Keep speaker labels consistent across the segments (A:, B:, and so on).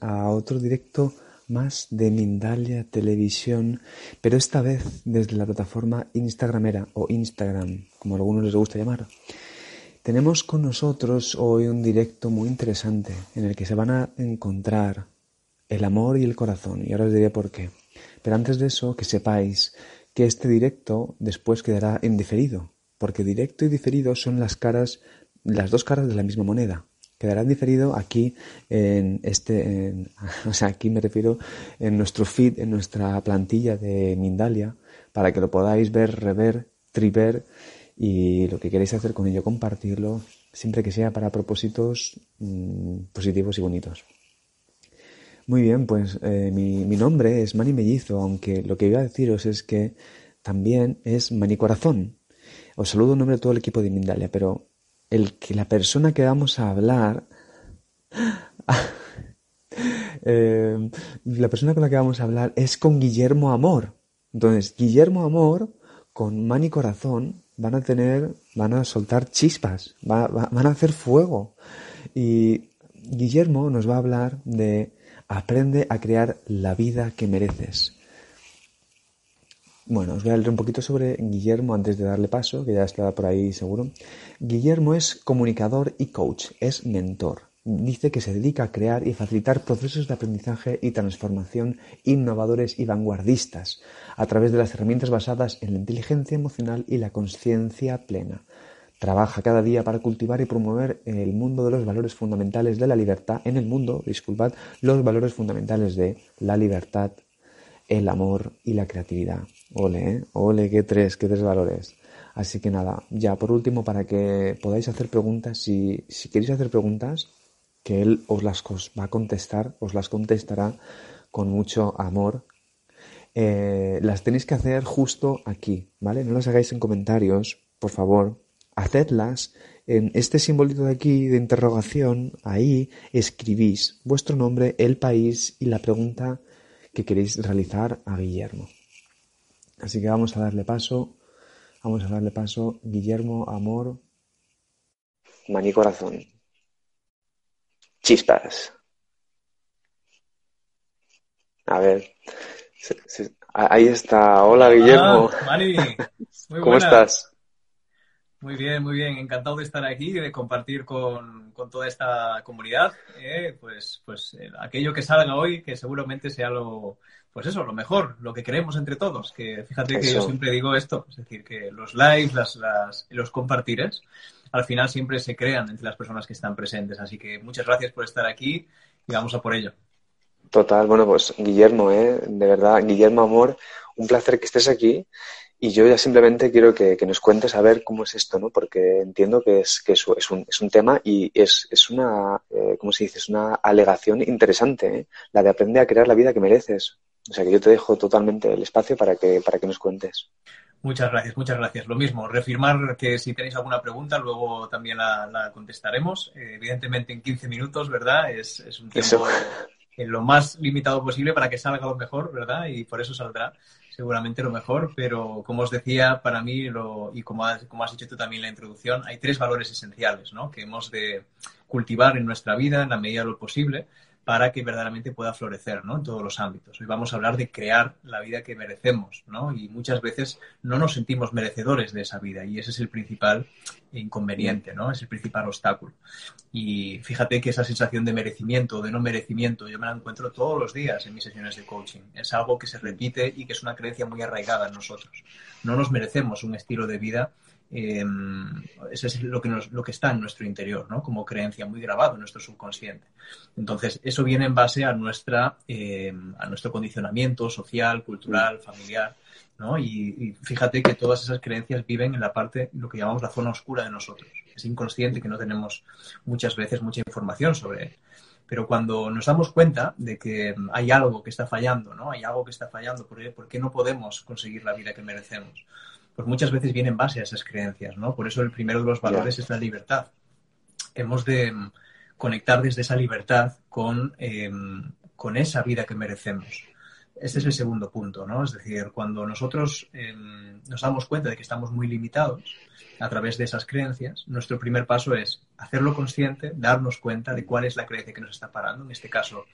A: A otro directo más de Mindalia Televisión, pero esta vez desde la plataforma Instagramera o Instagram, como a algunos les gusta llamar. Tenemos con nosotros hoy un directo muy interesante en el que se van a encontrar el amor y el corazón, y ahora os diré por qué. Pero antes de eso, que sepáis que este directo después quedará en diferido, porque directo y diferido son las caras, las dos caras de la misma moneda quedará diferido aquí en este, o sea, aquí me refiero en nuestro feed, en nuestra plantilla de Mindalia, para que lo podáis ver, rever, triver y lo que queréis hacer con ello, compartirlo, siempre que sea para propósitos mm, positivos y bonitos. Muy bien, pues eh, mi, mi, nombre es Mani Mellizo, aunque lo que iba a deciros es que también es Mani Corazón. Os saludo en nombre de todo el equipo de Mindalia, pero el que la persona que vamos a hablar, eh, la persona con la que vamos a hablar es con Guillermo Amor. Entonces, Guillermo Amor con Mani Corazón van a tener, van a soltar chispas, van a hacer fuego. Y Guillermo nos va a hablar de aprende a crear la vida que mereces. Bueno, os voy a leer un poquito sobre Guillermo antes de darle paso, que ya está por ahí seguro. Guillermo es comunicador y coach, es mentor. Dice que se dedica a crear y facilitar procesos de aprendizaje y transformación innovadores y vanguardistas a través de las herramientas basadas en la inteligencia emocional y la conciencia plena. Trabaja cada día para cultivar y promover el mundo de los valores fundamentales de la libertad, en el mundo, disculpad, los valores fundamentales de la libertad, el amor y la creatividad. Ole, ¿eh? Ole, qué tres, qué tres valores. Así que nada, ya por último, para que podáis hacer preguntas, si, queréis hacer preguntas, que él os las va a contestar, os las contestará con mucho amor. Eh, las tenéis que hacer justo aquí, ¿vale? No las hagáis en comentarios, por favor. Hacedlas en este simbolito de aquí de interrogación, ahí escribís vuestro nombre, el país y la pregunta que queréis realizar a Guillermo. Así que vamos a darle paso, vamos a darle paso, Guillermo, amor. Maní corazón. Chispas. A ver. Ahí está. Hola, Guillermo.
B: Mani. Muy
A: ¿Cómo estás?
B: Muy bien, muy bien. Encantado de estar aquí y de compartir con, toda esta comunidad. Eh, pues pues eh, aquello que salga hoy, que seguramente sea lo, pues eso, lo mejor, lo que queremos entre todos. Que fíjate que yo siempre digo esto, es decir, que los lives, las, las, los compartires, al final siempre se crean entre las personas que están presentes. Así que muchas gracias por estar aquí y vamos a por ello.
A: Total, bueno, pues Guillermo, ¿eh? de verdad, Guillermo Amor, un placer que estés aquí. Y yo ya simplemente quiero que, nos cuentes a ver cómo es esto, ¿no? Porque entiendo que es, que es, un, es un tema y es, es una, eh, ¿cómo se dice? Es una alegación interesante, ¿eh? La de aprender a crear la vida que mereces. O sea que yo te dejo totalmente el espacio para que, para que nos cuentes.
B: Muchas gracias, muchas gracias. Lo mismo, reafirmar que si tenéis alguna pregunta, luego también la, contestaremos. Eh, evidentemente en 15 minutos, ¿verdad? Es, un tiempo en lo más limitado posible para que salga lo mejor, ¿verdad? Y por eso saldrá seguramente lo mejor. Pero como os decía, para mí, lo, y como has, como has dicho tú también en la introducción, hay tres valores esenciales, ¿no? Que hemos de cultivar en nuestra vida en la medida de lo posible para que verdaderamente pueda florecer ¿no? en todos los ámbitos. Hoy vamos a hablar de crear la vida que merecemos, ¿no? Y muchas veces no nos sentimos merecedores de esa vida y ese es el principal inconveniente, ¿no? Es el principal obstáculo. Y fíjate que esa sensación de merecimiento o de no merecimiento yo me la encuentro todos los días en mis sesiones de coaching. Es algo que se repite y que es una creencia muy arraigada en nosotros. No nos merecemos un estilo de vida eh, eso es lo que, lo que está en nuestro interior, ¿no? Como creencia muy grabado en nuestro subconsciente. Entonces, eso viene en base a, nuestra, em, a nuestro condicionamiento social, cultural, familiar, ¿no? Y, fíjate que todas esas creencias viven en la parte, lo que llamamos la zona oscura de nosotros. Es inconsciente que no tenemos muchas veces mucha información sobre él. Pero cuando nos damos cuenta de que hay algo que está fallando, ¿no? Hay algo que está fallando, ¿por qué no podemos conseguir la vida que merecemos? Pues muchas veces viene en base a esas creencias, ¿no? Por eso el primero de los valores es la libertad. Hemos de mm, conectar desde esa libertad con, em, con esa vida que merecemos. Este es el segundo punto, ¿no? Es decir, cuando nosotros em, nos damos cuenta de que estamos muy limitados a través de esas creencias, nuestro primer paso es hacerlo consciente, darnos cuenta de cuál es la creencia que nos está parando. En este caso,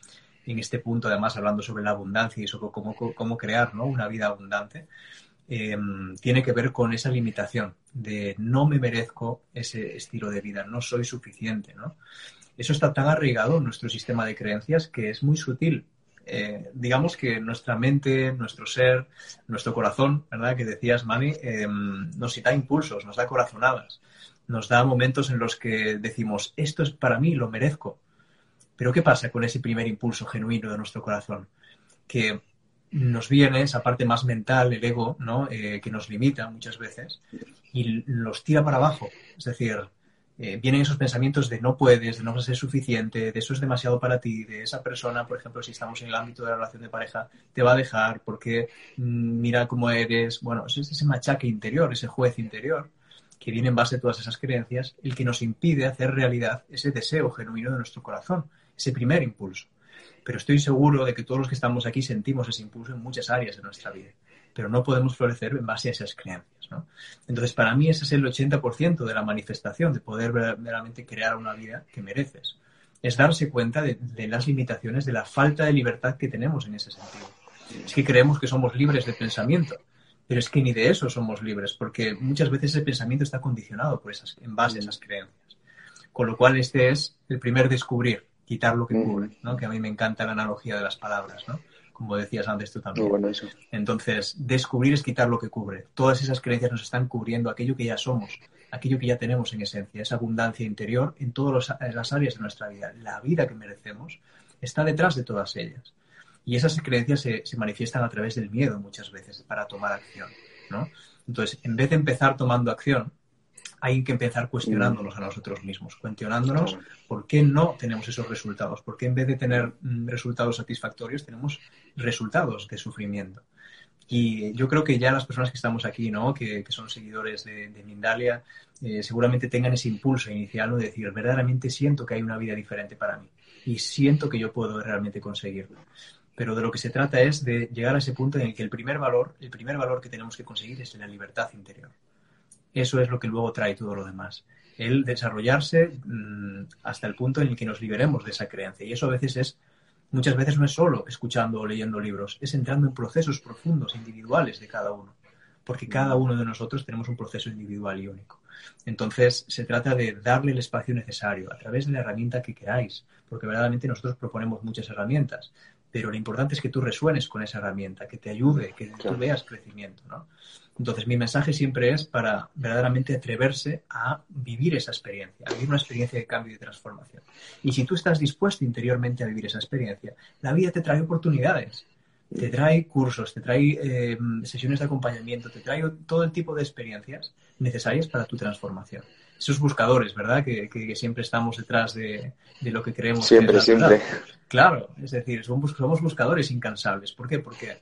B: en este punto, además, hablando sobre la abundancia y sobre cómo, cómo crear ¿no? una vida abundante, Em, tiene que ver con esa limitación de no me merezco ese estilo de vida, no soy suficiente. Eso está tan arraigado en nuestro sistema de creencias que es muy sutil. Eh, digamos que nuestra mente, nuestro ser, nuestro corazón, ¿verdad? Que decías, Mani, em, nos da impulsos, nos da corazonadas, nos da momentos en los que decimos, esto es para mí, lo merezco. Pero ¿qué pasa con ese primer impulso genuino de nuestro corazón? Que nos viene esa parte más mental, el ego, ¿no? Eh, que nos limita muchas veces y los tira para abajo. Es decir, eh, vienen esos pensamientos de no puedes, de no vas a ser suficiente, de eso es demasiado para ti, de esa persona, por ejemplo, si estamos en el ámbito de la relación de pareja, te va a dejar porque mm, mira cómo eres. Bueno, es ese machaque interior, ese juez interior que viene en base a todas esas creencias, el que nos impide hacer realidad ese deseo genuino de nuestro corazón, ese primer impulso pero estoy seguro de que todos los que estamos aquí sentimos ese impulso en muchas áreas de nuestra vida, pero no podemos florecer en base a esas creencias. ¿no? Entonces, para mí ese es el 80% de la manifestación de poder verdaderamente crear una vida que mereces. Es darse cuenta de, las limitaciones, de la falta de libertad que tenemos en ese sentido. Es que creemos que somos libres de pensamiento, pero es que ni de eso somos libres, porque muchas veces ese pensamiento está condicionado por esas, en base a esas creencias. Con lo cual, este es el primer descubrir quitar lo que cubre, ¿no? Que a mí me encanta la analogía de las palabras, ¿no? Como decías antes tú también.
C: bueno eso.
B: Entonces, descubrir es quitar lo que cubre. Todas esas creencias nos están cubriendo aquello que ya somos, aquello que ya tenemos en esencia, esa abundancia interior en todas las áreas de nuestra vida. La vida que merecemos está detrás de todas ellas. Y esas creencias se, se manifiestan a través del miedo muchas veces para tomar acción, ¿no? Entonces, en vez de empezar tomando acción, hay que empezar cuestionándonos a nosotros mismos, cuestionándonos por qué no tenemos esos resultados, por qué en vez de tener mm, resultados satisfactorios tenemos resultados de sufrimiento. Y yo creo que ya las personas que estamos aquí, ¿no? que, son seguidores de, Mindalia, eh, seguramente tengan ese impulso inicial de decir, verdaderamente siento que hay una vida diferente para mí y siento que yo puedo realmente conseguirlo. Pero de lo que se trata es de llegar a ese punto en el que el primer valor, el primer valor que tenemos que conseguir es la libertad interior eso es lo que luego trae todo lo demás. El desarrollarse mm, hasta el punto en el que nos liberemos de esa creencia. Y eso a veces es, muchas veces no es solo escuchando o leyendo libros, es entrando en procesos profundos, individuales de cada uno. Porque cada uno de nosotros tenemos un proceso individual y único. Entonces, se trata de darle el espacio necesario a través de la herramienta que queráis, porque verdaderamente nosotros proponemos muchas herramientas, pero lo importante es que tú resuenes con esa herramienta, que te ayude, que tú veas crecimiento, ¿no? Entonces, mi mensaje siempre es para verdaderamente atreverse a vivir esa experiencia, a vivir una experiencia de cambio y de transformación. Y si tú estás dispuesto interiormente a vivir esa experiencia, la vida te trae oportunidades, te trae cursos, te trae eh, sesiones de acompañamiento, te trae todo el tipo de experiencias necesarias para tu transformación. Esos buscadores, ¿verdad? Que, siempre estamos detrás de, lo que creemos.
C: Siempre, siempre.
B: Claro, es decir, somos, somos buscadores incansables. ¿Por qué? Porque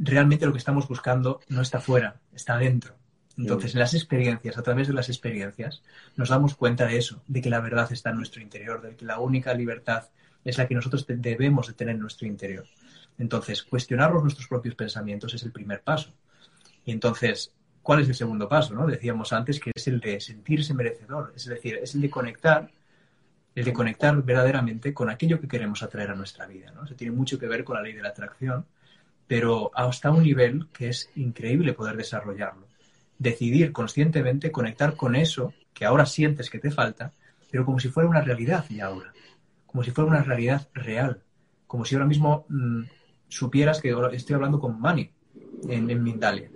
B: realmente lo que estamos buscando no está fuera, está dentro. Entonces, en las experiencias, a través de las experiencias, nos damos cuenta de eso, de que la verdad está en nuestro interior, de que la única libertad es la que nosotros debemos de tener en nuestro interior. Entonces, cuestionarnos nuestros propios pensamientos es el primer paso. Y entonces, ¿cuál es el segundo paso? ¿no? Decíamos antes que es el de sentirse merecedor, es decir, es el de conectar el de conectar verdaderamente con aquello que queremos atraer a nuestra vida. ¿no? Se tiene mucho que ver con la ley de la atracción, pero hasta un nivel que es increíble poder desarrollarlo. Decidir conscientemente conectar con eso que ahora sientes que te falta, pero como si fuera una realidad y ahora, como si fuera una realidad real, como si ahora mismo mm, supieras que estoy hablando con Mani en, en Mindalia.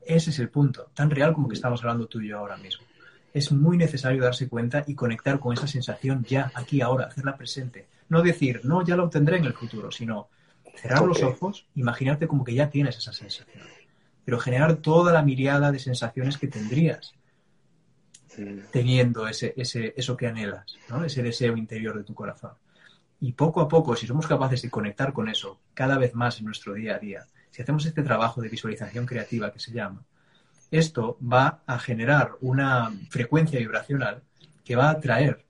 B: Ese es el punto, tan real como que estamos hablando tú y yo ahora mismo es muy necesario darse cuenta y conectar con esa sensación ya, aquí, ahora, hacerla presente. No decir, no, ya lo obtendré en el futuro, sino cerrar los ojos, imaginarte como que ya tienes esa sensación, pero generar toda la miriada de sensaciones que tendrías teniendo ese, ese, eso que anhelas, ¿no? ese deseo interior de tu corazón. Y poco a poco, si somos capaces de conectar con eso cada vez más en nuestro día a día, si hacemos este trabajo de visualización creativa que se llama, esto va a generar una frecuencia vibracional que va a atraer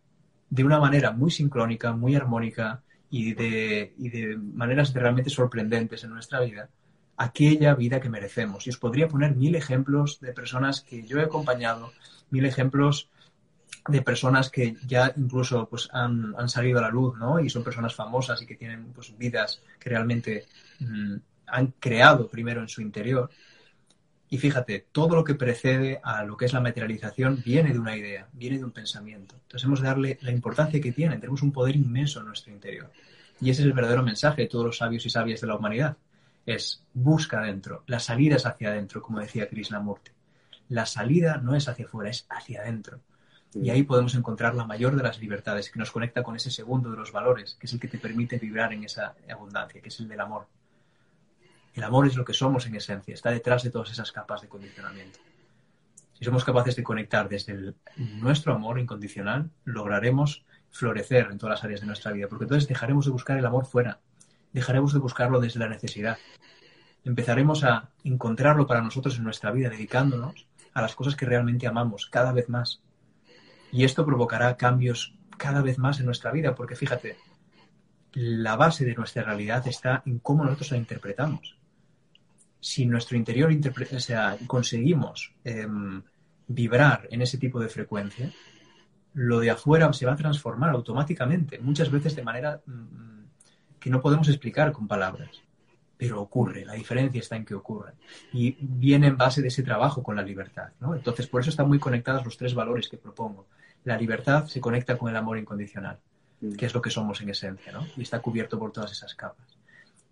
B: de una manera muy sincrónica, muy armónica y de, de maneras realmente sorprendentes en nuestra vida aquella vida que merecemos. Y os podría poner mil ejemplos de personas que yo he acompañado, mil ejemplos de personas que ya incluso pues, han, salido a la luz, ¿no? Y son personas famosas y que tienen pues, vidas que realmente mm, han creado primero en su interior y fíjate, todo lo que precede a lo que es la materialización viene de una idea, viene de un pensamiento. Entonces hemos de darle la importancia que tiene. Tenemos un poder inmenso en nuestro interior. Y ese es el verdadero mensaje de todos los sabios y sabias de la humanidad. Es busca adentro. La salida es hacia adentro, como decía Krishnamurti. La salida no es hacia afuera, es hacia adentro. Y ahí podemos encontrar la mayor de las libertades que nos conecta con ese segundo de los valores, que es el que te permite vibrar en esa abundancia, que es el del amor. El amor es lo que somos en esencia, está detrás de todas esas capas de condicionamiento. Si somos capaces de conectar desde nuestro amor incondicional, lograremos florecer en todas las áreas de nuestra vida, porque entonces dejaremos de buscar el amor fuera, dejaremos de buscarlo desde la necesidad. Empezaremos a encontrarlo para nosotros en nuestra vida, dedicándonos a las cosas que realmente amamos cada vez más. Y esto provocará cambios cada vez más en nuestra vida, porque fíjate, la base de nuestra realidad está en cómo nosotros la interpretamos si nuestro interior o sea, conseguimos em, vibrar en ese tipo de frecuencia, lo de afuera se va a transformar automáticamente, muchas veces de manera mm, que no podemos explicar con palabras. Pero ocurre, la diferencia está en que ocurre. Y viene en base de ese trabajo con la libertad. Entonces, por eso están muy conectados los tres valores que propongo. La libertad se conecta con el amor incondicional, mm. que es lo que somos en esencia, ¿no? y está cubierto por todas esas capas.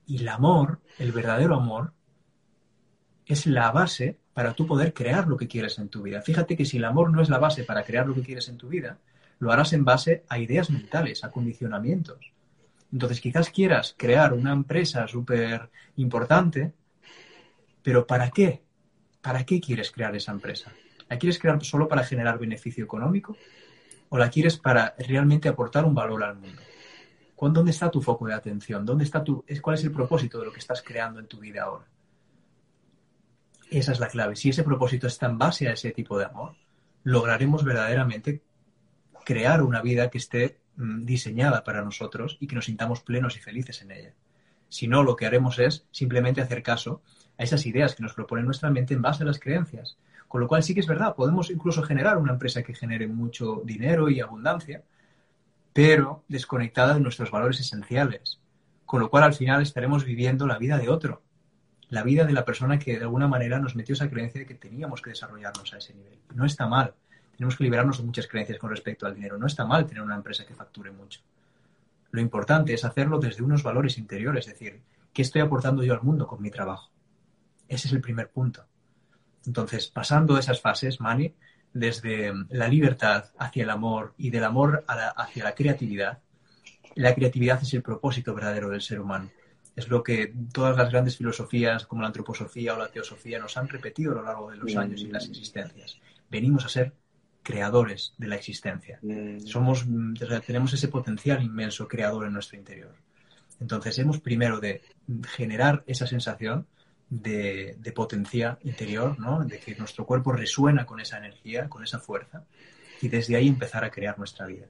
B: Y el amor, el verdadero amor, es la base para tú poder crear lo que quieres en tu vida. Fíjate que si el amor no es la base para crear lo que quieres en tu vida, lo harás en base a ideas mentales, a condicionamientos. Entonces quizás quieras crear una empresa súper importante, pero ¿para qué? ¿Para qué quieres crear esa empresa? ¿La quieres crear solo para generar beneficio económico? ¿O la quieres para realmente aportar un valor al mundo? ¿Dónde está tu foco de atención? ¿Dónde está tu, ¿Cuál es el propósito de lo que estás creando en tu vida ahora? Esa es la clave. Si ese propósito está en base a ese tipo de amor, lograremos verdaderamente crear una vida que esté mm, diseñada para nosotros y que nos sintamos plenos y felices en ella. Si no, lo que haremos es simplemente hacer caso a esas ideas que nos propone nuestra mente en base a las creencias. Con lo cual sí que es verdad, podemos incluso generar una empresa que genere mucho dinero y abundancia, pero desconectada de nuestros valores esenciales. Con lo cual al final estaremos viviendo la vida de otro la vida de la persona que de alguna manera nos metió esa creencia de que teníamos que desarrollarnos a ese nivel. No está mal. Tenemos que liberarnos de muchas creencias con respecto al dinero. No está mal tener una empresa que facture mucho. Lo importante es hacerlo desde unos valores interiores, es decir, ¿qué estoy aportando yo al mundo con mi trabajo? Ese es el primer punto. Entonces, pasando esas fases, Mani, desde la libertad hacia el amor y del amor hacia la creatividad, la creatividad es el propósito verdadero del ser humano es lo que todas las grandes filosofías como la antroposofía o la teosofía nos han repetido a lo largo de los años y las existencias. Venimos a ser creadores de la existencia. Somos, tenemos ese potencial inmenso creador en nuestro interior. Entonces hemos primero de generar esa sensación de, de potencia interior, ¿no? de que nuestro cuerpo resuena con esa energía, con esa fuerza, y desde ahí empezar a crear nuestra vida.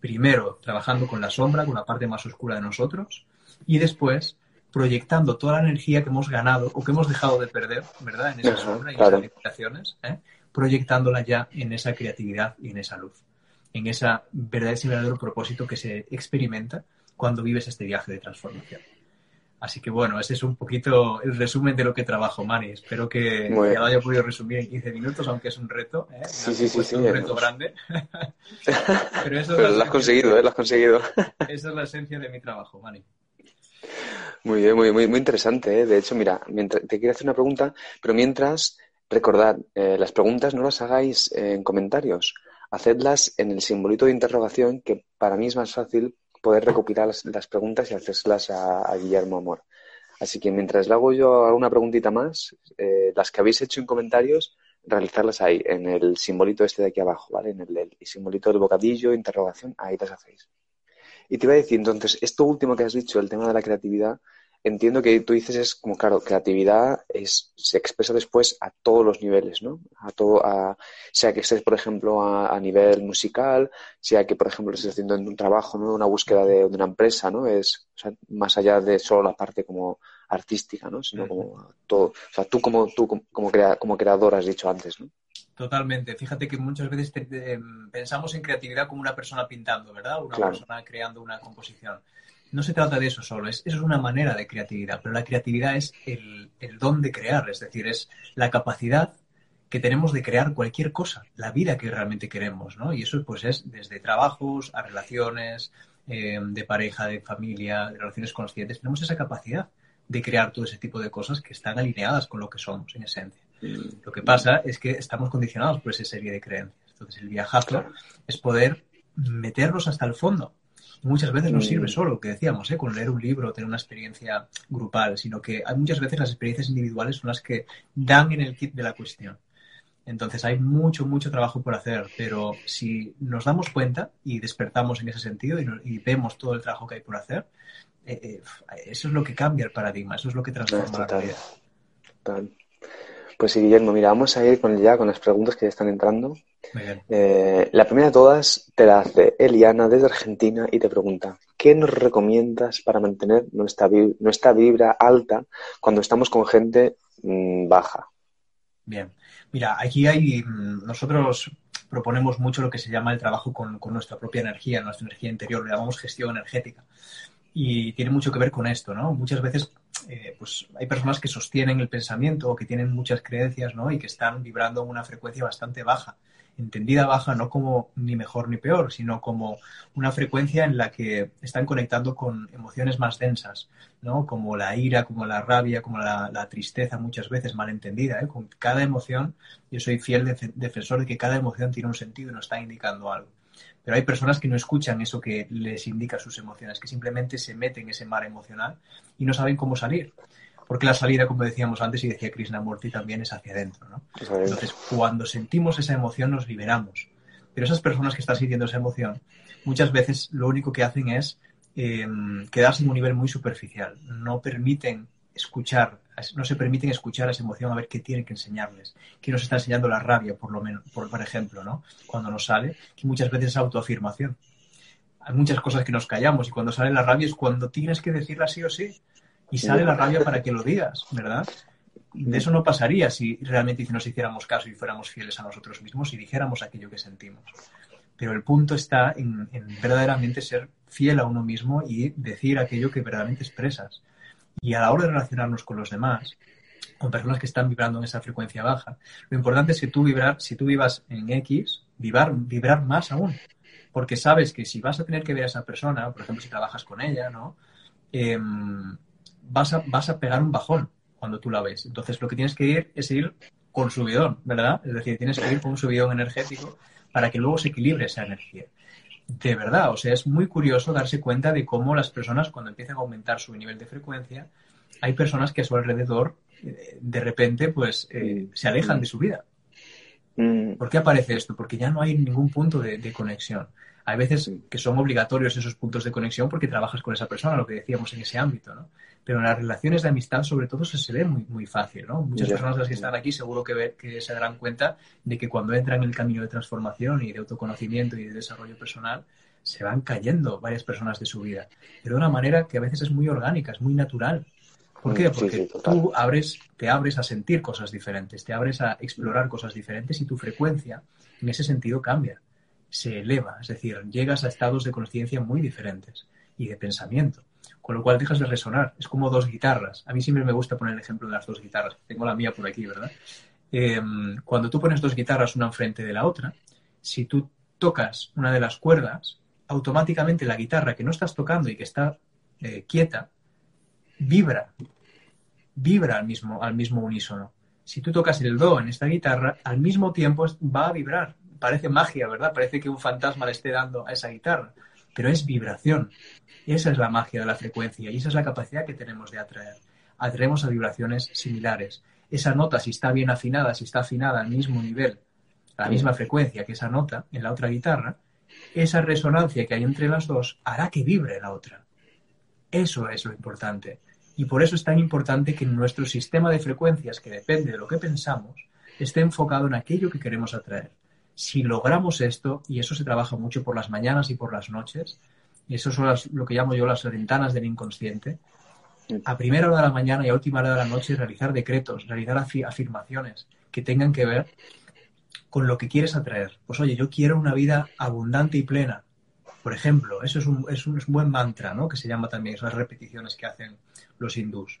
B: Primero, trabajando con la sombra, con la parte más oscura de nosotros, y después proyectando toda la energía que hemos ganado o que hemos dejado de perder, ¿verdad? En esa sombra y en esas limitaciones, ¿eh? proyectándola ya en esa creatividad y en esa luz. en ese verdadero propósito que se experimenta cuando vives este viaje de transformación. Así que bueno, ese es un poquito el resumen de lo que trabajo, Mani. Espero que, lo haya podido resumir en 15 minutos, aunque es un reto. ¿eh?
A: Sí, sí, sí,
B: Un reto grande.
A: Pero, eso lo has conseguido, ¿eh? Lo has conseguido.
B: Esa es la esencia de mi trabajo, Mani.
A: Muy bien, muy, muy, muy interesante. ¿eh? De hecho, mira, mientras, te quiero hacer una pregunta, pero mientras, recordad, eh, las preguntas no las hagáis en comentarios. Hacedlas en el simbolito de interrogación, que para mí es más fácil poder recopilar las, preguntas y hacérselas a, Guillermo Amor. Así que mientras le hago yo alguna preguntita más, eh, las que habéis hecho en comentarios, realizarlas ahí, en el simbolito este de aquí abajo, ¿vale? En el, el simbolito del bocadillo, interrogación, ahí las hacéis. Y te iba a decir, entonces, esto último que has dicho, el tema de la creatividad, entiendo que tú dices es como, claro, creatividad es, se expresa después a todos los niveles, ¿no? A todo, a, sea que estés, por ejemplo, a, nivel musical, sea que, por ejemplo, estés haciendo un trabajo, ¿no? Una búsqueda de, una empresa, ¿no? Es más allá de solo la parte como artística, ¿no? Sino como todo. O sea, tú como, tú como, como creador has dicho antes, ¿no?
B: Totalmente. Fíjate que muchas veces pensamos en creatividad como una persona pintando, ¿verdad? Una persona creando una composición no se trata de eso solo, es, eso es una manera de creatividad, pero la creatividad es el, don de crear, es decir, es la capacidad que tenemos de crear cualquier cosa, la vida que realmente queremos, ¿no? Y eso pues es desde trabajos a relaciones eh, de pareja, de familia, de relaciones conscientes, tenemos esa capacidad de crear todo ese tipo de cosas que están alineadas con lo que somos en esencia. Lo que pasa es que estamos condicionados por esa serie de creencias. Entonces el viajazo es poder meternos hasta el fondo muchas veces no sirve mm. solo, que decíamos, ¿eh? con leer un libro o tener una experiencia grupal, sino que hay muchas veces las experiencias individuales son las que dan en el kit de la cuestión. Entonces hay mucho, mucho trabajo por hacer, pero si nos damos cuenta y despertamos en ese sentido y, vemos todo el trabajo que hay por hacer, eh, eh, eso es lo que cambia el paradigma, eso es lo que transforma la vida.
A: Pues sí, Guillermo, mira, vamos a ir con, ya con las preguntas que ya están entrando. Eh, la primera de todas te la hace Eliana desde Argentina y te pregunta, ¿qué nos recomiendas para mantener nuestra, nuestra vibra alta cuando estamos con gente mm, baja?
B: Bien, mira, aquí hay, mm, nosotros proponemos mucho lo que se llama el trabajo con, con nuestra propia energía, nuestra energía interior, lo llamamos gestión energética. Y tiene mucho que ver con esto, ¿no? Muchas veces eh, pues hay personas que sostienen el pensamiento o que tienen muchas creencias, ¿no? Y que están vibrando una frecuencia bastante baja entendida baja no como ni mejor ni peor, sino como una frecuencia en la que están conectando con emociones más densas, ¿no? Como la ira, como la rabia, como la, tristeza muchas veces mal entendida. ¿eh? Con cada emoción, yo soy fiel defensor de que cada emoción tiene un sentido y nos está indicando algo. Pero hay personas que no escuchan eso que les indica sus emociones, que simplemente se meten en ese mar emocional y no saben cómo salir porque la salida, como decíamos antes y decía Krishnamurti, también es hacia adentro. ¿no? Entonces, cuando sentimos esa emoción, nos liberamos. Pero esas personas que están sintiendo esa emoción, muchas veces lo único que hacen es eh, quedarse en un nivel muy superficial. No permiten escuchar, no se permiten escuchar esa emoción a ver qué tienen que enseñarles. ¿Qué nos está enseñando la rabia, por lo menos, por, ejemplo, ¿no? Cuando nos sale, que muchas veces es autoafirmación. Hay muchas cosas que nos callamos y cuando sale la rabia es cuando tienes que decirla sí o sí y sale la rabia para que lo digas, ¿verdad? De eso no pasaría si realmente nos hiciéramos caso y fuéramos fieles a nosotros mismos y dijéramos aquello que sentimos. Pero el punto está en, verdaderamente ser fiel a uno mismo y decir aquello que verdaderamente expresas. Y a la hora de relacionarnos con los demás, con personas que están vibrando en esa frecuencia baja, lo importante es que tú vibrar, si tú vivas en X, vibrar, vibrar más aún. Porque sabes que si vas a tener que ver a esa persona, por ejemplo, si trabajas con ella, ¿no? Em, vas a, vas a pegar un bajón cuando tú la ves. Entonces lo que tienes que ir es ir con subidón, ¿verdad? Es decir, tienes que ir con un subidón energético para que luego se equilibre esa energía. De verdad, o sea, es muy curioso darse cuenta de cómo las personas cuando empiezan a aumentar su nivel de frecuencia, hay personas que a su alrededor eh, de repente pues eh, se alejan de su vida. Mm. ¿Por qué aparece esto? Porque ya no hay ningún punto de conexión. Hay veces que son obligatorios esos puntos de conexión porque trabajas con esa persona, lo que decíamos en ese ámbito, ¿no? Pero en las relaciones de amistad, sobre todo, se, se ve muy, muy fácil, ¿no? Muchas personas las que están aquí seguro que, que se darán cuenta de que cuando entran en el camino de transformación y de autoconocimiento y de desarrollo personal, se van cayendo varias personas de su vida, pero de una manera que a veces es muy orgánica, es muy natural. ¿Por qué? Mm, porque tú abres, te abres a sentir cosas diferentes, te abres a explorar cosas diferentes y tu frecuencia en ese sentido cambia se eleva, es decir, llegas a estados de conciencia muy diferentes y de pensamiento, con lo cual dejas de resonar. Es como dos guitarras. A mí siempre me gusta poner el ejemplo de las dos guitarras. Tengo la mía por aquí, ¿verdad? Em, cuando tú pones dos guitarras una enfrente de la otra, si tú tocas una de las cuerdas, automáticamente la guitarra que no estás tocando y que está eh, quieta, vibra, vibra al mismo, al mismo unísono. Si tú tocas el do en esta guitarra, al mismo tiempo va a vibrar. Parece magia, ¿verdad? Parece que un fantasma le esté dando a esa guitarra, pero es vibración. Esa es la magia de la frecuencia y esa es la capacidad que tenemos de atraer. Atraemos a vibraciones similares. Esa nota, si está bien afinada, si está afinada al mismo nivel, a la misma frecuencia que esa nota en la otra guitarra, esa resonancia que hay entre las dos hará que vibre la otra. Eso es lo importante. Y por eso es tan importante que nuestro sistema de frecuencias, que depende de lo que pensamos, esté enfocado en aquello que queremos atraer. Si logramos esto, y eso se trabaja mucho por las mañanas y por las noches, y eso son lo que llamo yo las ventanas del inconsciente, a primera hora de la mañana y a última hora de la noche realizar decretos, realizar afirmaciones que tengan que ver con lo que quieres atraer. Pues oye, yo quiero una vida abundante y plena. Por ejemplo, eso es un, es un, buen mantra, ¿no? Que se llama también esas repeticiones que hacen los hindús.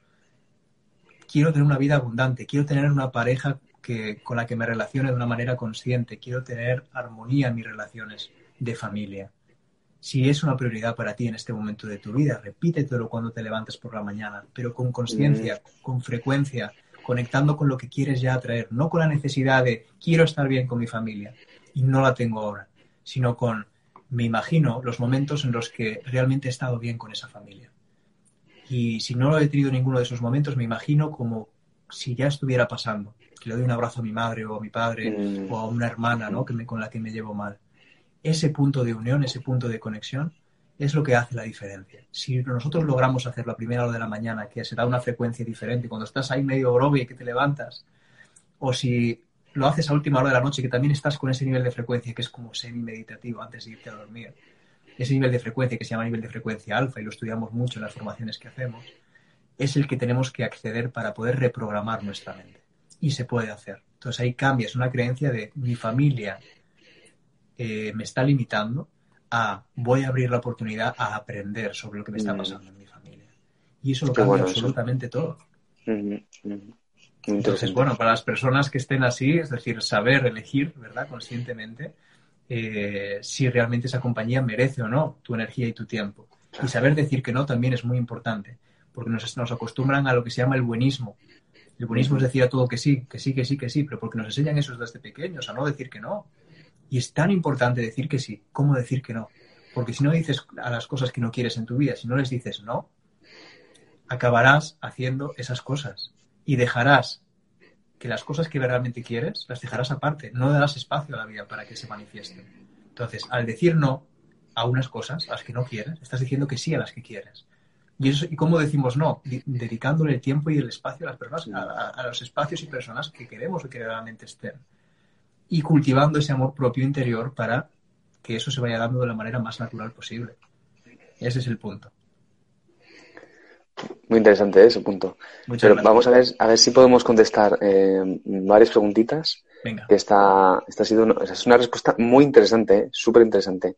B: Quiero tener una vida abundante, quiero tener una pareja que, con la que me relacione de una manera consciente, quiero tener armonía en mis relaciones de familia. Si es una prioridad para ti en este momento de tu vida, repítetelo cuando te levantes por la mañana, pero con conciencia, mm. con frecuencia, conectando con lo que quieres ya atraer, no con la necesidad de quiero estar bien con mi familia y no la tengo ahora, sino con me imagino los momentos en los que realmente he estado bien con esa familia. Y si no lo he tenido ninguno de esos momentos, me imagino como si ya estuviera pasando, que le doy un abrazo a mi madre o a mi padre mm. o a una hermana ¿no? que me, con la que me llevo mal. Ese punto de unión, ese punto de conexión, es lo que hace la diferencia. Si nosotros logramos hacer la primera hora de la mañana, que se da una frecuencia diferente, cuando estás ahí medio groggy y que te levantas, o si lo haces a última hora de la noche, que también estás con ese nivel de frecuencia que es como semi-meditativo antes de irte a dormir. Ese nivel de frecuencia que se llama nivel de frecuencia alfa y lo estudiamos mucho en las formaciones que hacemos, es el que tenemos que acceder para poder reprogramar nuestra mente. Y se puede hacer. Entonces ahí cambias una creencia de mi familia eh, me está limitando a voy a abrir la oportunidad a aprender sobre lo que me está mm. pasando en mi familia. Y eso lo cambia absolutamente todo. Entonces, bueno, para las personas que estén así, es decir, saber elegir, ¿verdad? Conscientemente, eh, si realmente esa compañía merece o no tu energía y tu tiempo. Y saber decir que no también es muy importante, porque nos, nos acostumbran a lo que se llama el buenismo. El buenismo es decir a todo que sí, que sí, que sí, que sí, pero porque nos enseñan eso desde pequeños, a no decir que no. Y es tan importante decir que sí, como decir que no. Porque si no dices a las cosas que no quieres en tu vida, si no les dices no, acabarás haciendo esas cosas y dejarás que las cosas que realmente quieres las dejarás aparte, no darás espacio a la vida para que se manifiesten. Entonces, al decir no a unas cosas, a las que no quieres, estás diciendo que sí a las que quieres. ¿Y, eso, ¿y cómo decimos no? Dedicándole el tiempo y el espacio a las personas, a, los espacios y personas que queremos o que realmente estén. Y cultivando ese amor propio interior para que eso se vaya dando de la manera más natural posible. Ese es el punto.
A: Muy interesante ese punto. Pero vamos a ver, a ver si podemos contestar eh, varias preguntitas.
B: Venga.
A: Esta, esta ha sido una, es una respuesta muy interesante, ¿eh? súper interesante.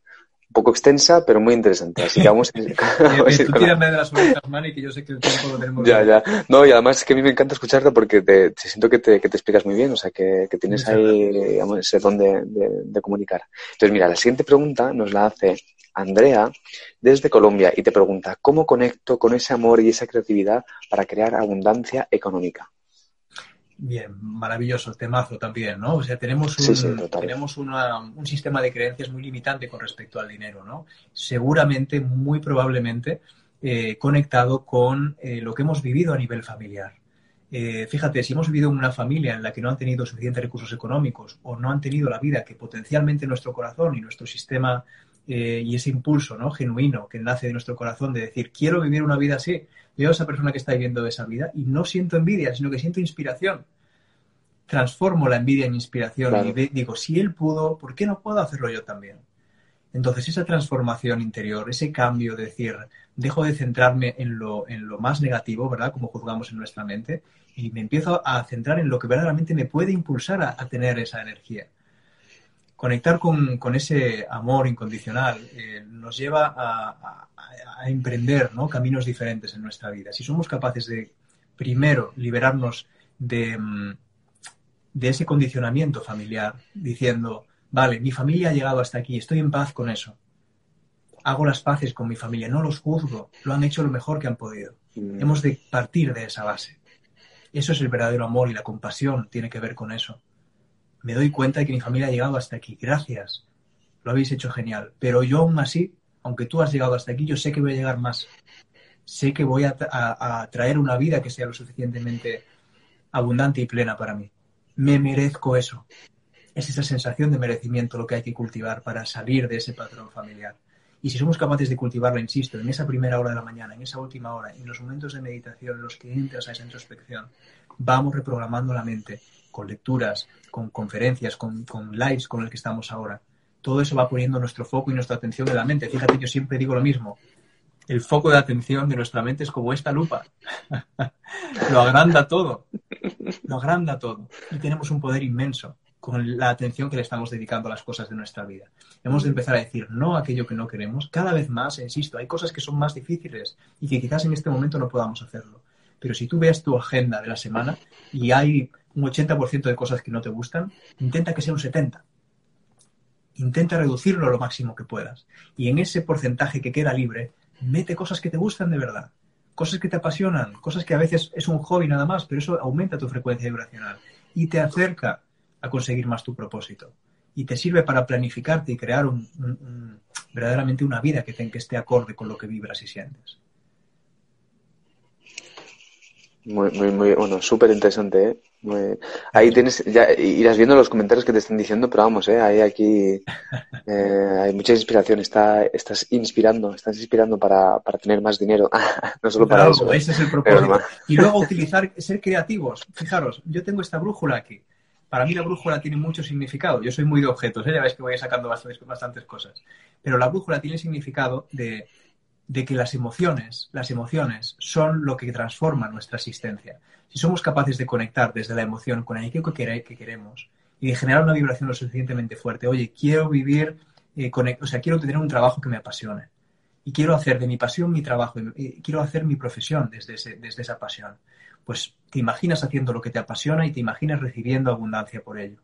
A: Un poco extensa, pero muy interesante. Así que vamos, a ir
B: de las Manny, que yo sé que el tiempo lo tenemos.
A: Ya, ya. No, y además es que a mí me encanta escucharte porque te, siento que te, que te, explicas muy bien, o sea, que, que tienes ahí, digamos, ese don de, de comunicar. Entonces, mira, la siguiente pregunta nos la hace Andrea desde Colombia y te pregunta, ¿cómo conecto con ese amor y esa creatividad para crear abundancia económica?
B: Bien, maravilloso, temazo también, ¿no? O sea, tenemos un, tenemos un sistema de creencias muy limitante con respecto al dinero, ¿no? Seguramente, muy probablemente, eh, conectado con eh, lo que hemos vivido a nivel familiar. Eh, fíjate, si hemos vivido en una familia en la que no han tenido suficientes recursos económicos o no han tenido la vida que potencialmente nuestro corazón y nuestro sistema eh, y ese impulso ¿no? genuino que nace de nuestro corazón de decir, quiero vivir una vida así. Veo a esa persona que está viviendo esa vida y no siento envidia, sino que siento inspiración. Transformo la envidia en inspiración y digo, si él pudo, ¿por qué no puedo hacerlo yo también? Entonces, esa transformación interior, ese cambio de decir, dejo de centrarme en lo, en lo más negativo, ¿verdad? Como juzgamos en nuestra mente, y me empiezo a centrar en lo que verdaderamente me puede impulsar a tener esa energía. Conectar con, ese amor incondicional eh, nos lleva a, emprender caminos diferentes en nuestra vida. Si somos capaces de, primero, liberarnos de, mm, de ese condicionamiento familiar, diciendo, vale, mi familia ha llegado hasta aquí, estoy en paz con eso. Hago las paces con mi familia, no los juzgo, lo han hecho lo mejor que han podido. Mm. Hemos de partir de esa base. Eso es el verdadero amor y la compasión tiene que ver con eso me doy cuenta de que mi familia ha llegado hasta aquí. Gracias. Lo habéis hecho genial. Pero yo aún así, aunque tú has llegado hasta aquí, yo sé que voy a llegar más. Sé que voy a, traer una vida que sea lo suficientemente abundante y plena para mí. Me merezco eso. Es esa sensación de merecimiento lo que hay que cultivar para salir de ese patrón familiar. Y si somos capaces de cultivarlo, insisto, en esa primera hora de la mañana, en esa última hora, en los momentos de meditación en los que entras a esa introspección, vamos reprogramando la mente con lecturas, con conferencias, con, lives con el que estamos ahora. Todo eso va poniendo nuestro foco y nuestra atención en la mente. Fíjate, yo siempre digo lo mismo. El foco de atención de nuestra mente es como esta lupa. lo agranda todo. Lo agranda todo. Y tenemos un poder inmenso con la atención que le estamos dedicando a las cosas de nuestra vida. Hemos de empezar a decir no a aquello que no queremos. Cada vez más, insisto, hay cosas que son más difíciles y que quizás en este momento no podamos hacerlo. Pero si tú ves tu agenda de la semana y hay un 80% de cosas que no te gustan, intenta que sea un 70%. Intenta reducirlo lo máximo que puedas. Y en ese porcentaje que queda libre, mete cosas que te gustan de verdad, cosas que te apasionan, cosas que a veces es un hobby nada más, pero eso aumenta tu frecuencia vibracional y te acerca a conseguir más tu propósito. Y te sirve para planificarte y crear verdaderamente una vida que, que esté acorde con lo que vibras y sientes.
A: Muy, muy, muy, bueno, súper interesante, ¿eh? Ahí tienes, ya irás viendo los comentarios que te están diciendo, pero vamos, ¿eh? Hay aquí, eh, hay mucha inspiración, está, estás inspirando, estás inspirando para, para tener más dinero, no solo para eso.
B: ¿eh? Ese es el propósito. Y luego utilizar, ser creativos. Fijaros, yo tengo esta brújula aquí. Para mí la brújula tiene mucho significado. Yo soy muy de objetos, ¿eh? ya ves que voy sacando bastantes, bastantes cosas. Pero la brújula tiene significado de de que las emociones, las emociones son lo que transforma nuestra existencia. Si somos capaces de conectar desde la emoción con aquello que, que queremos y de generar una vibración lo suficientemente fuerte, oye, quiero vivir, eh, o sea, quiero tener un trabajo que me apasione y quiero hacer de mi pasión mi trabajo y quiero hacer mi profesión desde, desde esa pasión, pues te imaginas haciendo lo que te apasiona y te imaginas recibiendo abundancia por ello,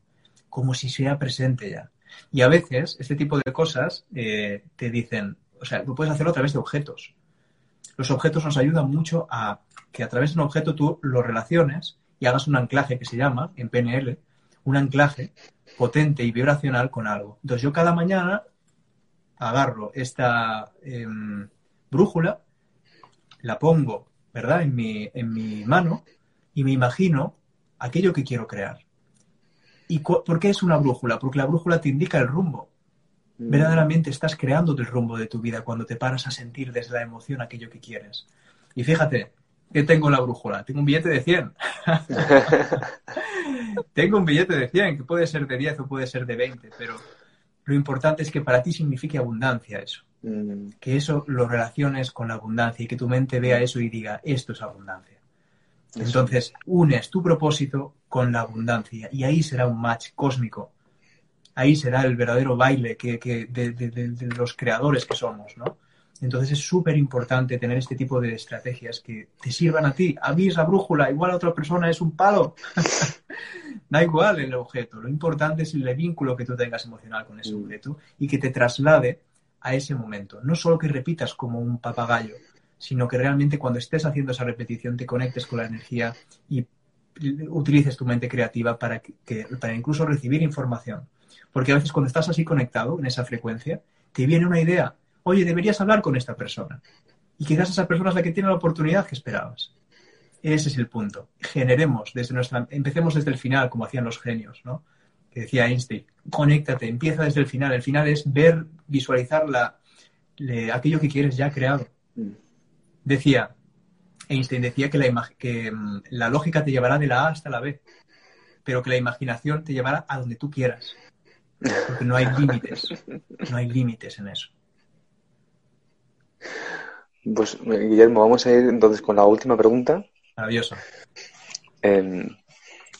B: como si sea presente ya. Y a veces este tipo de cosas eh, te dicen, o sea, tú puedes hacerlo a través de objetos. Los objetos nos ayudan mucho a que a través de un objeto tú lo relaciones y hagas un anclaje que se llama, en PNL, un anclaje potente y vibracional con algo. Entonces yo cada mañana agarro esta em, brújula, la pongo, ¿verdad?, en mi, en mi mano y me imagino aquello que quiero crear. ¿Y por qué es una brújula? Porque la brújula te indica el rumbo. Mm. Verdaderamente estás creando el rumbo de tu vida cuando te paras a sentir desde la emoción aquello que quieres. Y fíjate, ¿qué tengo en la brújula? Tengo un billete de 100. tengo un billete de 100, que puede ser de 10 o puede ser de 20, pero lo importante es que para ti signifique abundancia eso. Mm. Que eso lo relaciones con la abundancia y que tu mente vea eso y diga, esto es abundancia. Entonces, unes tu propósito con la abundancia y ahí será un match cósmico ahí será el verdadero baile que, de, los creadores que somos, ¿no? Entonces es súper importante tener este tipo de estrategias que te sirvan a ti. A mí es la brújula, igual a otra persona es un palo. da igual el objeto. Lo importante es el vínculo que tú tengas emocional con ese mm. objeto y que te traslade a ese momento. No solo que repitas como un papagayo, sino que realmente cuando estés haciendo esa repetición te conectes con la energía y utilices tu mente creativa para, que, para incluso recibir información. Porque a veces cuando estás así conectado en esa frecuencia, te viene una idea, oye, deberías hablar con esta persona. Y quizás esa persona es la que tiene la oportunidad que esperabas. Ese es el punto. Generemos desde nuestra, empecemos desde el final, como hacían los genios, ¿no? Que decía Einstein, conéctate, empieza desde el final. El final es ver, visualizar la, aquello que quieres ya creado. Decía, Einstein decía que la, que mm, la lógica te llevará de la A hasta la B, pero que la imaginación te llevará a donde tú quieras. Porque no hay límites. No hay límites en eso.
A: Pues, Guillermo, vamos a ir entonces con la última pregunta.
B: Maravilloso.
A: Em,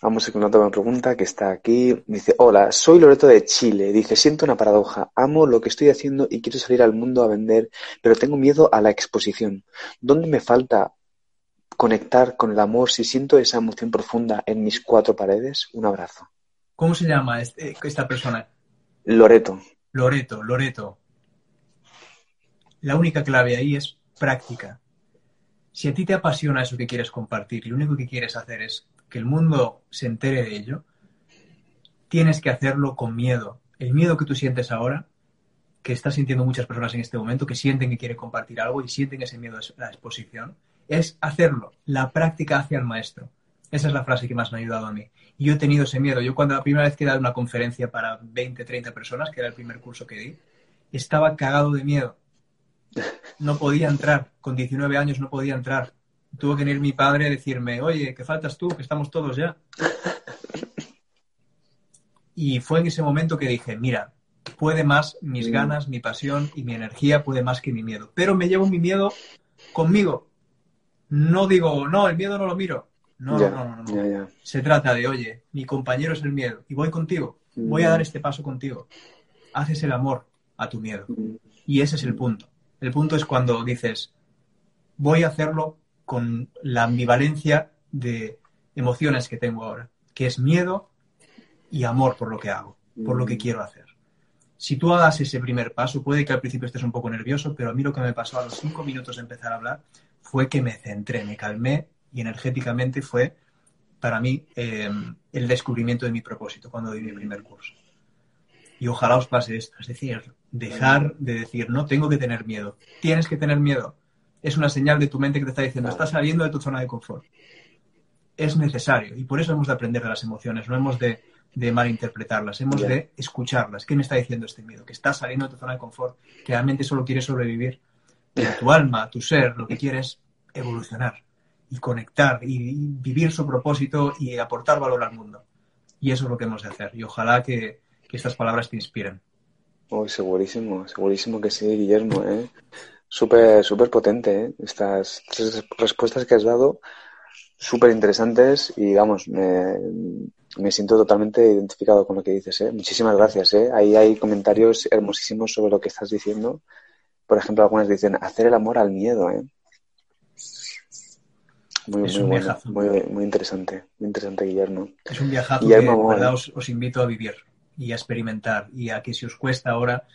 A: Vamos con otra pregunta que está aquí. Dice, hola, soy Loreto de Chile. Dice, siento una paradoja. Amo lo que estoy haciendo y quiero salir al mundo a vender, pero tengo miedo a la exposición. ¿Dónde me falta conectar con el amor si siento esa emoción profunda en mis cuatro paredes? Un abrazo.
B: ¿Cómo se llama este, esta persona?
A: Loreto.
B: Loreto, Loreto. La única clave ahí es práctica. Si a ti te apasiona eso que quieres compartir y lo único que quieres hacer es que el mundo se entere de ello, tienes que hacerlo con miedo. El miedo que tú sientes ahora, que están sintiendo muchas personas en este momento, que sienten que quieren compartir algo y sienten ese miedo a la exposición, es hacerlo. La práctica hacia el maestro. Esa es la frase que más me ha ayudado a mí. Y yo he tenido ese miedo. Yo cuando la primera vez que he dado una conferencia para 20, 30 personas, que era el primer curso que di, estaba cagado de miedo no podía entrar, con 19 años no podía entrar. Tuvo que venir mi padre a decirme, oye, que faltas tú, que estamos todos ya. Y fue en ese momento que dije, mira, puede más mis mm. ganas, mi pasión y mi energía, puede más que mi miedo. Pero me llevo mi miedo conmigo. No digo, no, el miedo no lo miro. No, no, no, no. Se trata de, oye, mi compañero es el miedo y voy contigo. Voy a dar mm. este paso contigo. Haces el amor a tu miedo. Mm. Y ese es el punto. El punto es cuando dices, voy a hacerlo con la ambivalencia de emociones que tengo ahora, que es miedo y amor por lo que hago, por lo que mm. quiero hacer. Si tú hagas ese primer paso, puede que al principio estés un poco nervioso, pero a mí lo que me pasó a los cinco minutos de empezar a hablar fue que me centré, me calmé y energéticamente fue para mí em, el descubrimiento de mi propósito cuando di mi primer curso. Y ojalá os pase esto, es decir, dejar de decir, no tengo que tener miedo, tienes que tener miedo. Es una señal de tu mente que te está diciendo, estás saliendo de tu zona de confort. Es necesario y por eso hemos de aprender de las emociones, no hemos de, malinterpretarlas, hemos de escucharlas. ¿Qué me está diciendo este miedo? Que estás saliendo de tu zona de confort, que realmente solo quieres sobrevivir. tu alma, tu ser, lo que quieres evolucionar y conectar y, vivir su propósito y aportar valor al mundo. Y eso es lo que hemos de hacer. Y ojalá que estas palabras te inspiren
A: segurísimo, segurísimo que sí, Guillermo, ¿eh? Súper, súper potente, ¿eh? Estas tres respuestas que has dado, súper interesantes y, vamos, me, me, siento totalmente identificado con lo que dices, ¿eh? Muchísimas gracias, ¿eh? Ahí hay comentarios hermosísimos sobre lo que estás diciendo. Por ejemplo, algunas dicen, hacer el amor al miedo, ¿eh? Muy, muy bueno, muy, muy interesante, muy interesante, Guillermo.
B: Es un viajazo que, ¿verdad? Os, os invito a vivir y a experimentar y a que si os cuesta ahora,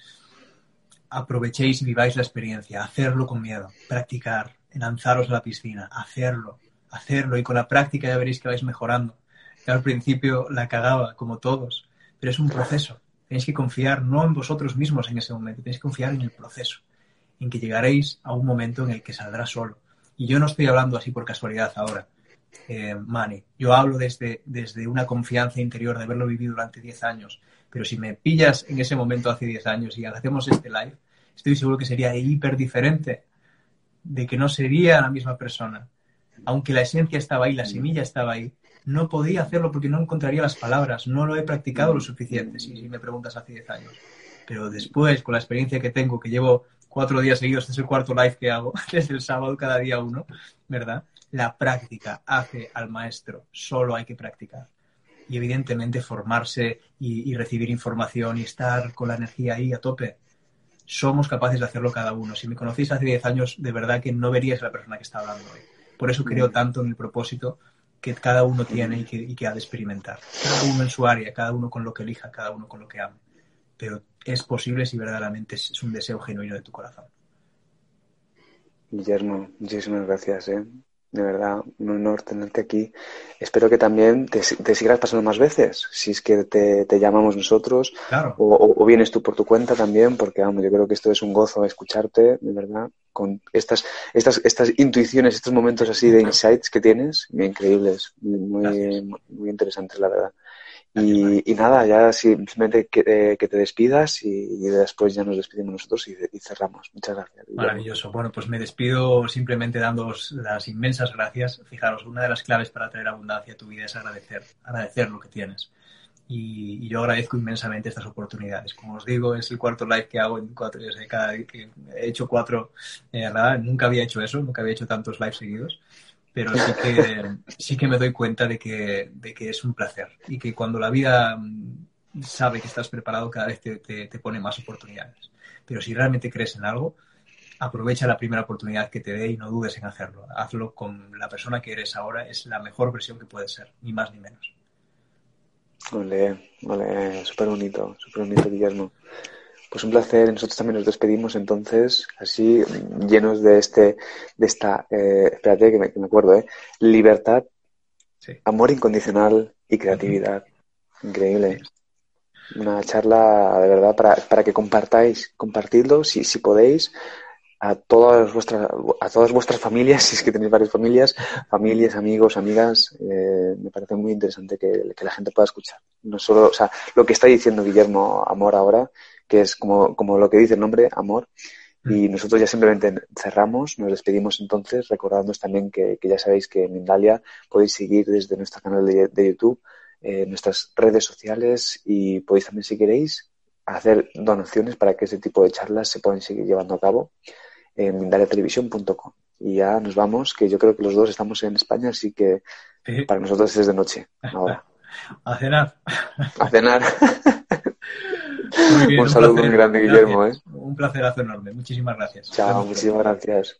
B: aprovechéis y viváis la experiencia, hacerlo con miedo, practicar, lanzaros a la piscina, hacerlo, hacerlo y con la práctica ya veréis que vais mejorando. que al principio la cagaba, como todos, pero es un proceso. Tenéis que confiar no en vosotros mismos en ese momento, tenéis que confiar en el proceso, en que llegaréis a un momento en el que saldrá solo. Y yo no estoy hablando así por casualidad ahora, eh, Mani. Yo hablo desde, desde una confianza interior de haberlo vivido durante 10 años, pero si me pillas en ese momento hace 10 años y hacemos este live, estoy seguro que sería hiper diferente, de que no sería la misma persona. Aunque la esencia estaba ahí, la semilla estaba ahí, no podía hacerlo porque no encontraría las palabras, no lo he practicado lo suficiente, si, si me preguntas hace 10 años. Pero después, con la experiencia que tengo, que llevo cuatro días seguidos, este es el cuarto live que hago, desde el sábado cada día uno, ¿verdad? La práctica hace al maestro, solo hay que practicar y evidentemente formarse y, recibir información y estar con la energía ahí a tope. Somos capaces de hacerlo cada uno. Si me conocéis hace 10 años, de verdad que no veríais la persona que está hablando hoy. Por eso creo mm. tanto en el propósito que cada uno tiene y que, y que ha de experimentar. Cada uno en su área, cada uno con lo que elija, cada uno con lo que ama. Pero es posible si verdaderamente es un deseo genuino de tu corazón.
A: Guillermo, muchísimas gracias. ¿eh? de verdad, un honor tenerte aquí. Espero que también te, sigas pasando más veces, si es que te, llamamos nosotros o, vienes tú por tu cuenta también, porque vamos, yo creo que esto es un gozo escucharte, de verdad, con estas, estas, estas intuiciones, estos momentos así de insights que tienes, muy increíbles, muy, muy interesantes, la verdad. Y, nada, ya simplemente que, eh, te despidas y, después ya nos despedimos nosotros y, cerramos. Muchas gracias.
B: Maravilloso. Bueno, pues me despido simplemente dándoos las inmensas gracias. Fijaros, una de las claves para traer abundancia a tu vida es agradecer, agradecer lo que tienes. Y, yo agradezco inmensamente estas oportunidades. Como os digo, es el cuarto live que hago en cuatro, desde cada que he hecho cuatro, eh, nunca había hecho eso, nunca había hecho tantos lives seguidos pero sí que, sí que me doy cuenta de que, de que es un placer y que cuando la vida mm, sabe que estás preparado, cada vez te, te, pone más oportunidades. Pero si realmente crees en algo, aprovecha la primera oportunidad que te dé y no dudes en hacerlo. Hazlo con la persona que eres ahora, es la mejor versión que puedes ser, ni más ni menos.
A: Vale, vale, súper bonito, súper bonito, Guillermo. Pues un placer, nosotros también nos despedimos entonces, así llenos de este, de esta, eh, espérate que me, que me, acuerdo, ¿eh? Libertad, amor incondicional y creatividad. Increíble. Una charla de verdad para, para que compartáis, compartidlo si, si podéis a todas vuestras a todas vuestras familias, si es que tenéis varias familias, familias, amigos, amigas, eh, me parece muy interesante que, que, la gente pueda escuchar. No solo, o sea, lo que está diciendo Guillermo Amor ahora, que es como, como lo que dice el nombre, amor. Y mm. nosotros ya simplemente cerramos, nos despedimos entonces, recordándonos también que, que ya sabéis que en Mindalia podéis seguir desde nuestro canal de, de YouTube, eh, nuestras redes sociales y podéis también, si queréis, hacer donaciones para que ese tipo de charlas se puedan seguir llevando a cabo en mindaliatelevisión.com. Y ya nos vamos, que yo creo que los dos estamos en España, así que para nosotros es de noche ahora.
B: A cenar.
A: A cenar. un, saludo muy grande, Guillermo. ¿eh?
B: Un placerazo enorme. Muchísimas gracias.
A: Chao, muchísimas gracias.